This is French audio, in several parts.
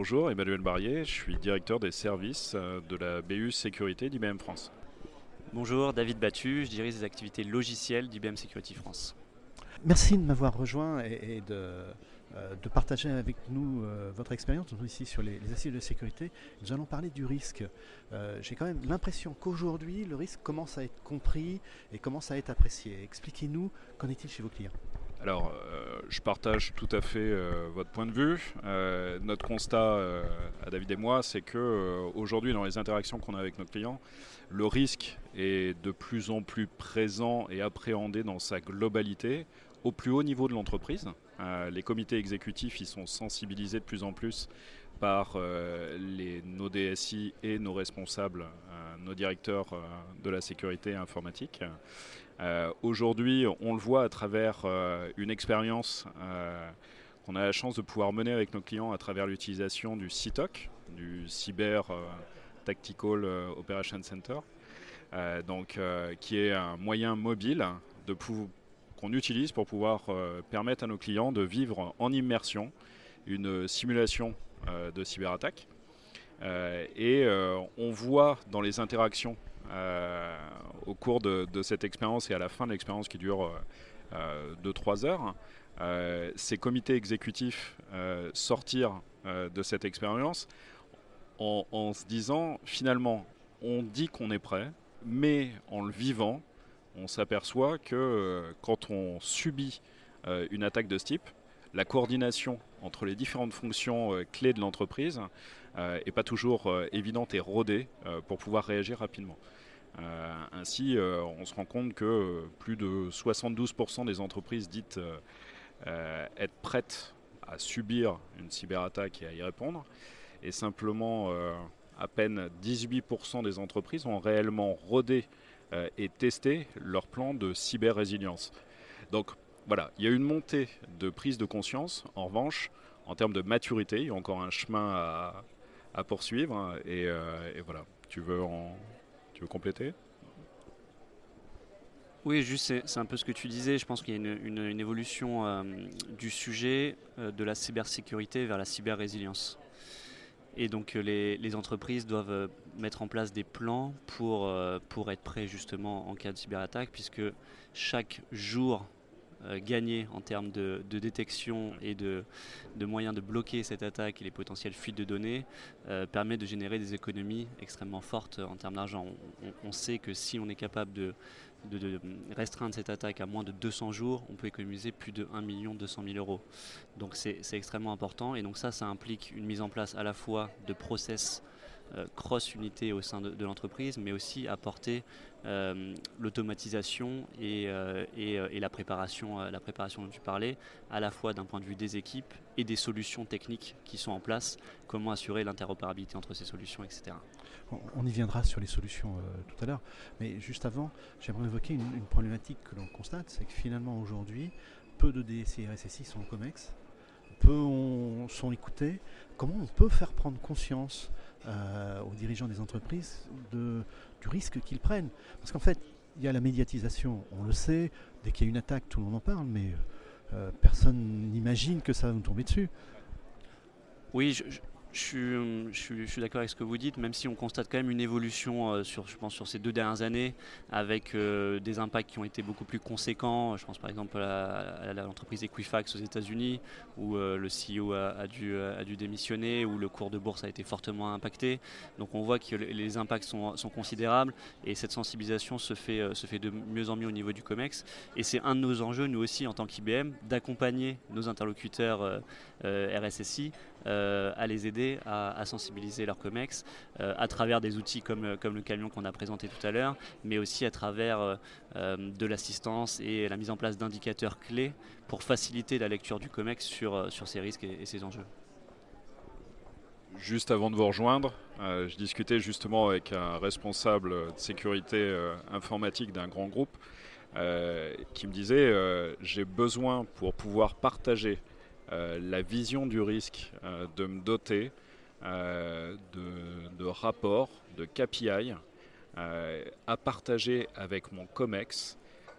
Bonjour, Emmanuel Barrier, je suis directeur des services euh, de la BU Sécurité d'IBM France. Bonjour, David Battu, je dirige les activités logicielles d'IBM Security France. Merci de m'avoir rejoint et, euh, de, partager avec nous euh, votre expérience ici sur les, assises de sécurité. Nous allons parler du risque. J'ai quand même l'impression qu'aujourd'hui, le risque commence à être compris et commence à être apprécié. Expliquez-nous, qu'en est-il chez vos clients? Alors, euh, je partage tout à fait euh, votre point de vue. Euh, notre constat à David et moi, c'est que aujourd'hui, dans les interactions qu'on a avec nos clients, le risque est de plus en plus présent et appréhendé dans sa globalité au plus haut niveau de l'entreprise. les comités exécutifs, ils sont sensibilisés de plus en plus par les, nos DSI et nos responsables, nos directeurs de la sécurité informatique. Euh, aujourd'hui, on le voit à travers euh, une expérience euh, qu'on a la chance de pouvoir mener avec nos clients à travers l'utilisation du CITOC, du Cyber Tactical Operation Center, donc, qui est un moyen mobile qu'on utilise pour pouvoir permettre à nos clients de vivre en immersion une simulation de cyberattaque. et on voit dans les interactions au cours de, cette expérience et à la fin de l'expérience qui dure 2-3 euh, heures, euh, ces comités exécutifs euh, sortir de cette expérience en, se disant finalement on dit qu'on est prêt, mais en le vivant, on s'aperçoit que quand on subit une attaque de ce type, la coordination entre les différentes fonctions clés de l'entreprise n'est pas toujours évidente et rodée pour pouvoir réagir rapidement. Euh, ainsi, euh, on se rend compte que plus de 72% des entreprises dites euh, être prêtes à subir une cyberattaque et à y répondre, et simplement à peine 18% des entreprises ont réellement rodé et testé leur plan de cyber-résilience. Donc voilà, il y a une montée de prise de conscience. En revanche, en termes de maturité, il y a encore un chemin à, poursuivre. Hein, et, et, voilà, tu veux en, tu veux compléter? Oui, juste, c'est un peu ce que tu disais. Je pense qu'il y a une, évolution euh, du sujet euh, de la cybersécurité vers la cyber-résilience. Et donc euh, les, entreprises doivent mettre en place des plans pour, pour être prêts justement en cas de cyberattaque, puisque chaque jour euh, gagner en termes de, détection et de, moyens de bloquer cette attaque et les potentielles fuites de données euh, permet de générer des économies extrêmement fortes en termes d'argent. On, sait que si on est capable de, restreindre cette attaque à moins de 200 jours, on peut économiser plus de 1 million 200 000 euros. Donc c'est extrêmement important et donc ça, ça implique une mise en place à la fois de process cross-unité au sein de, l'entreprise, mais aussi apporter euh, l'automatisation et, euh, et, la, préparation, la préparation dont tu parlais, à la fois d'un point de vue des équipes et des solutions techniques qui sont en place, comment assurer l'interopérabilité entre ces solutions, etc. On y viendra sur les solutions tout à l'heure, mais juste avant, j'aimerais évoquer une, problématique que l'on constate, c'est que finalement aujourd'hui, peu de DSI sont en COMEX, peu on, sont écoutés. Comment on peut faire prendre conscience euh, aux dirigeants des entreprises du risque qu'ils prennent. Parce qu'en fait, il y a la médiatisation, on le sait, dès qu'il y a une attaque, tout le monde en parle, mais euh, personne n'imagine que ça va nous tomber dessus. Oui, suis, je suis, d'accord avec ce que vous dites, même si on constate quand même une évolution euh, sur, je pense, sur ces deux dernières années, avec euh, des impacts qui ont été beaucoup plus conséquents. Je pense par exemple à, l'entreprise Equifax aux États-Unis, où euh, le CEO a, dû, démissionner, où le cours de bourse a été fortement impacté. Donc on voit que les impacts sont, sont considérables et cette sensibilisation se fait, se fait de mieux en mieux au niveau du COMEX. Et c'est un de nos enjeux, nous aussi, en tant qu'IBM, d'accompagner nos interlocuteurs RSSI à les aider à, sensibiliser leur COMEX euh, à travers des outils comme, euh, comme le camion qu'on a présenté tout à l'heure, mais aussi à travers euh, de l'assistance et la mise en place d'indicateurs clés pour faciliter la lecture du COMEX sur, sur ces risques et, ces enjeux. Juste avant de vous rejoindre, je discutais justement avec un responsable de sécurité informatique d'un grand groupe qui me disait j'ai besoin pour pouvoir partager euh, la vision du risque, euh, de me doter euh, de, rapports, de KPI à partager avec mon COMEX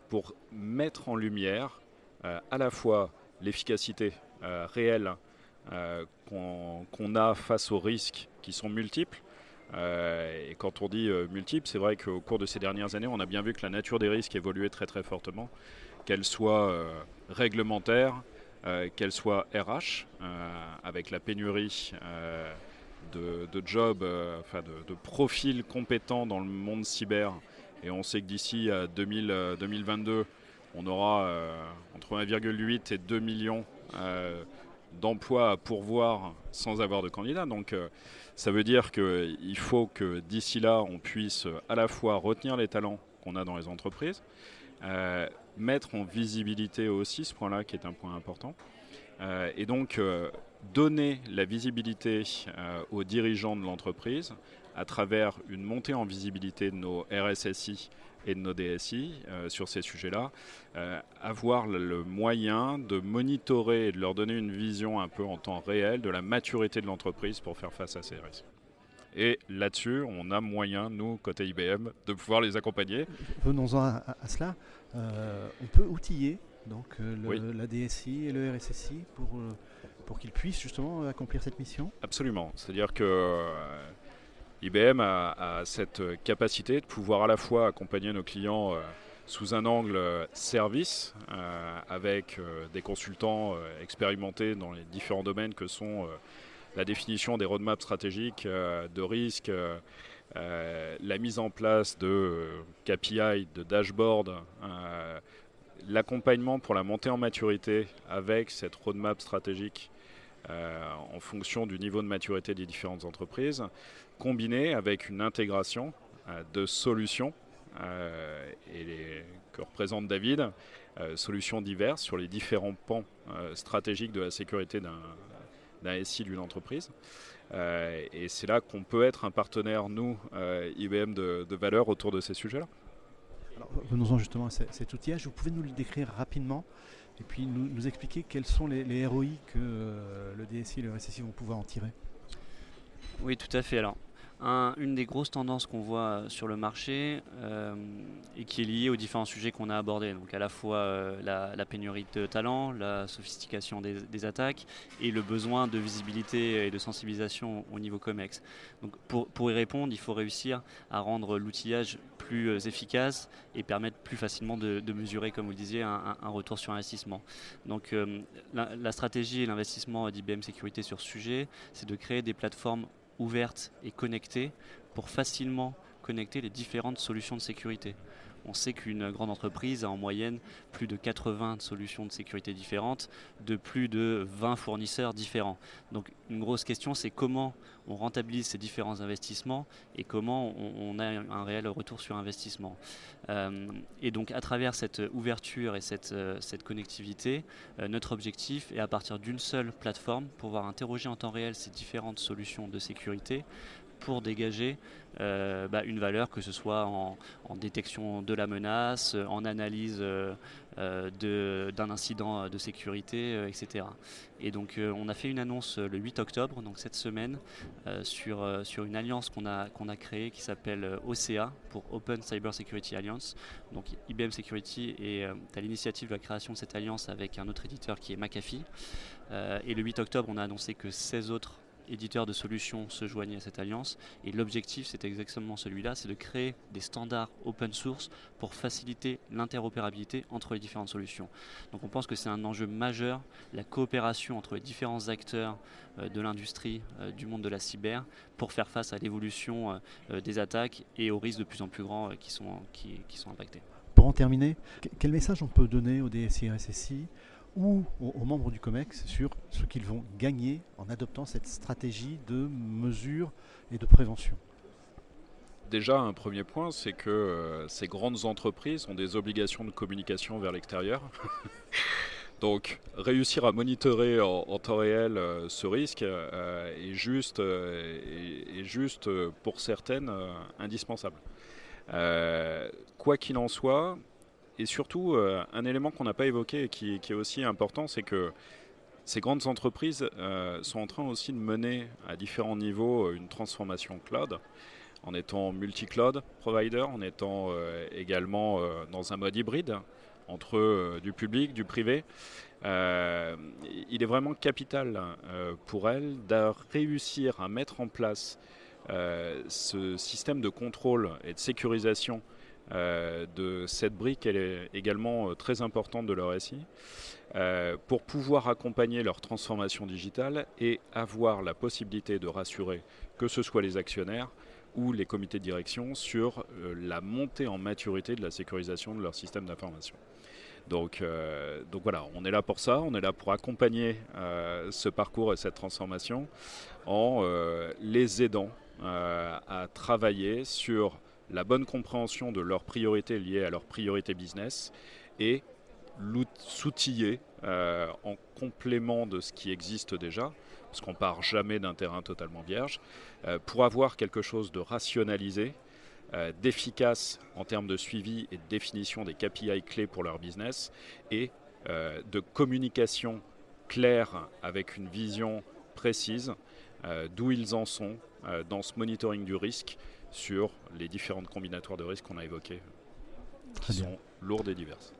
pour mettre en lumière à la fois l'efficacité réelle qu'on a face aux risques qui sont multiples. et quand on dit multiples, c'est vrai qu'au cours de ces dernières années, on a bien vu que la nature des risques évoluait très très fortement, qu'elle soit réglementaire, qu'elle soit RH, avec la pénurie de, jobs, enfin de, profils compétents dans le monde cyber. Et on sait que d'ici à 2022, on aura entre 1,8 et 2 millions d'emplois à pourvoir sans avoir de candidats. Donc euh, ça veut dire qu'il faut que d'ici là, on puisse à la fois retenir les talents qu'on a dans les entreprises, euh, mettre en visibilité aussi ce point-là qui est un point important, euh, et donc donner la visibilité aux dirigeants de l'entreprise à travers une montée en visibilité de nos RSSI et de nos DSI euh, sur ces sujets-là, euh, avoir le moyen de monitorer et de leur donner une vision un peu en temps réel de la maturité de l'entreprise pour faire face à ces risques. Et là-dessus, on a moyen, nous, côté IBM, de pouvoir les accompagner. Venons-en à, cela. Euh, on peut outiller donc, la DSI et le RSSI pour, pour qu'ils puissent justement accomplir cette mission? Absolument. C'est-à-dire que IBM a, cette capacité de pouvoir à la fois accompagner nos clients euh, sous un angle euh, service, euh, avec des consultants expérimentés dans les différents domaines que sont la définition des roadmaps stratégiques de risque, la mise en place de KPI, de dashboard, l'accompagnement pour la montée en maturité avec cette roadmap stratégique en fonction du niveau de maturité des différentes entreprises, combiné avec une intégration euh, de solutions euh, et que représente David, euh, solutions diverses sur les différents pans stratégiques de la sécurité d'un SI d'une entreprise. et c'est là qu'on peut être un partenaire, nous, IBM, de, valeur autour de ces sujets-là. venons-en justement à cet outillage. Vous pouvez nous le décrire rapidement et puis nous, expliquer quels sont les, les ROI que le DSI et le RSSI vont pouvoir en tirer? Oui, tout à fait. Alors, une des grosses tendances qu'on voit euh, sur le marché euh, et qui est liée aux différents sujets qu'on a abordés. Donc à la fois euh, la, pénurie de talents, la sophistication des, attaques et le besoin de visibilité et de sensibilisation au niveau COMEX. Donc pour, y répondre, il faut réussir à rendre l'outillage plus efficace et permettre plus facilement de, mesurer, comme vous le disiez, un, retour sur investissement. Donc la, la stratégie et l'investissement d'IBM Sécurité sur ce sujet, c'est de créer des plateformes ouverte et connectée pour facilement connecter les différentes solutions de sécurité. On sait qu'une grande entreprise a en moyenne plus de 80 solutions de sécurité différentes, de plus de 20 fournisseurs différents. Donc une grosse question, c'est comment on rentabilise ces différents investissements et comment on, a un réel retour sur investissement. Euh, et donc à travers cette ouverture et cette, euh, connectivité, euh, notre objectif est à partir d'une seule plateforme pouvoir interroger en temps réel ces différentes solutions de sécurité pour dégager euh, bah, une valeur, que ce soit en, détection de la menace, en analyse euh, euh, d'un incident de sécurité, etc. Et donc on a fait une annonce le 8 octobre, donc cette semaine, sur, sur une alliance qu'on a, qu'on a créée qui s'appelle OCA, pour Open Cyber Security Alliance. Donc IBM Security est à l'initiative de la création de cette alliance avec un autre éditeur qui est McAfee. et le 8 octobre, on a annoncé que 16 autres éditeurs de solutions se joignaient à cette alliance. Et l'objectif, c'est exactement celui-là, c'est de créer des standards open source pour faciliter l'interopérabilité entre les différentes solutions. Donc on pense que c'est un enjeu majeur, la coopération entre les différents acteurs euh, de l'industrie, euh, du monde de la cyber, pour faire face à l'évolution euh, des attaques et aux risques de plus en plus grands qui sont, impactés. Pour en terminer, quel message on peut donner au DSI ou aux, membres du COMEX sur ce qu'ils vont gagner en adoptant cette stratégie de mesure et de prévention Déjà, un premier point, c'est que euh, ces grandes entreprises ont des obligations de communication vers l'extérieur. Donc, réussir à monitorer en, temps réel euh, ce risque euh, est, juste, est, juste, pour certaines, indispensable. quoi qu'il en soit, et surtout, euh, un élément qu'on n'a pas évoqué et qui, est aussi important, c'est que ces grandes entreprises euh, sont en train aussi de mener à différents niveaux euh, une transformation cloud, en étant multi-cloud provider, en étant également dans un mode hybride, entre du public, du privé. il est vraiment capital pour elle de réussir à mettre en place ce système de contrôle et de sécurisation de cette brique. Elle est également très importante de leur SI. pour pouvoir accompagner leur transformation digitale et avoir la possibilité de rassurer que ce soit les actionnaires ou les comités de direction sur euh, la montée en maturité de la sécurisation de leur système d'information. Donc, euh, donc voilà, on est là pour ça, on est là pour accompagner euh, ce parcours et cette transformation en les aidant à travailler sur la bonne compréhension de leurs priorités liées à leurs priorités business et s'outiller en complément de ce qui existe déjà parce qu'on part jamais d'un terrain totalement vierge, euh, pour avoir quelque chose de rationalisé, euh, d'efficace en termes de suivi et de définition des KPI clés pour leur business, et euh, de communication claire avec une vision précise d'où ils en sont dans ce monitoring du risque sur les différentes combinatoires de risques qu'on a évoquées, qui sont lourdes et diverses.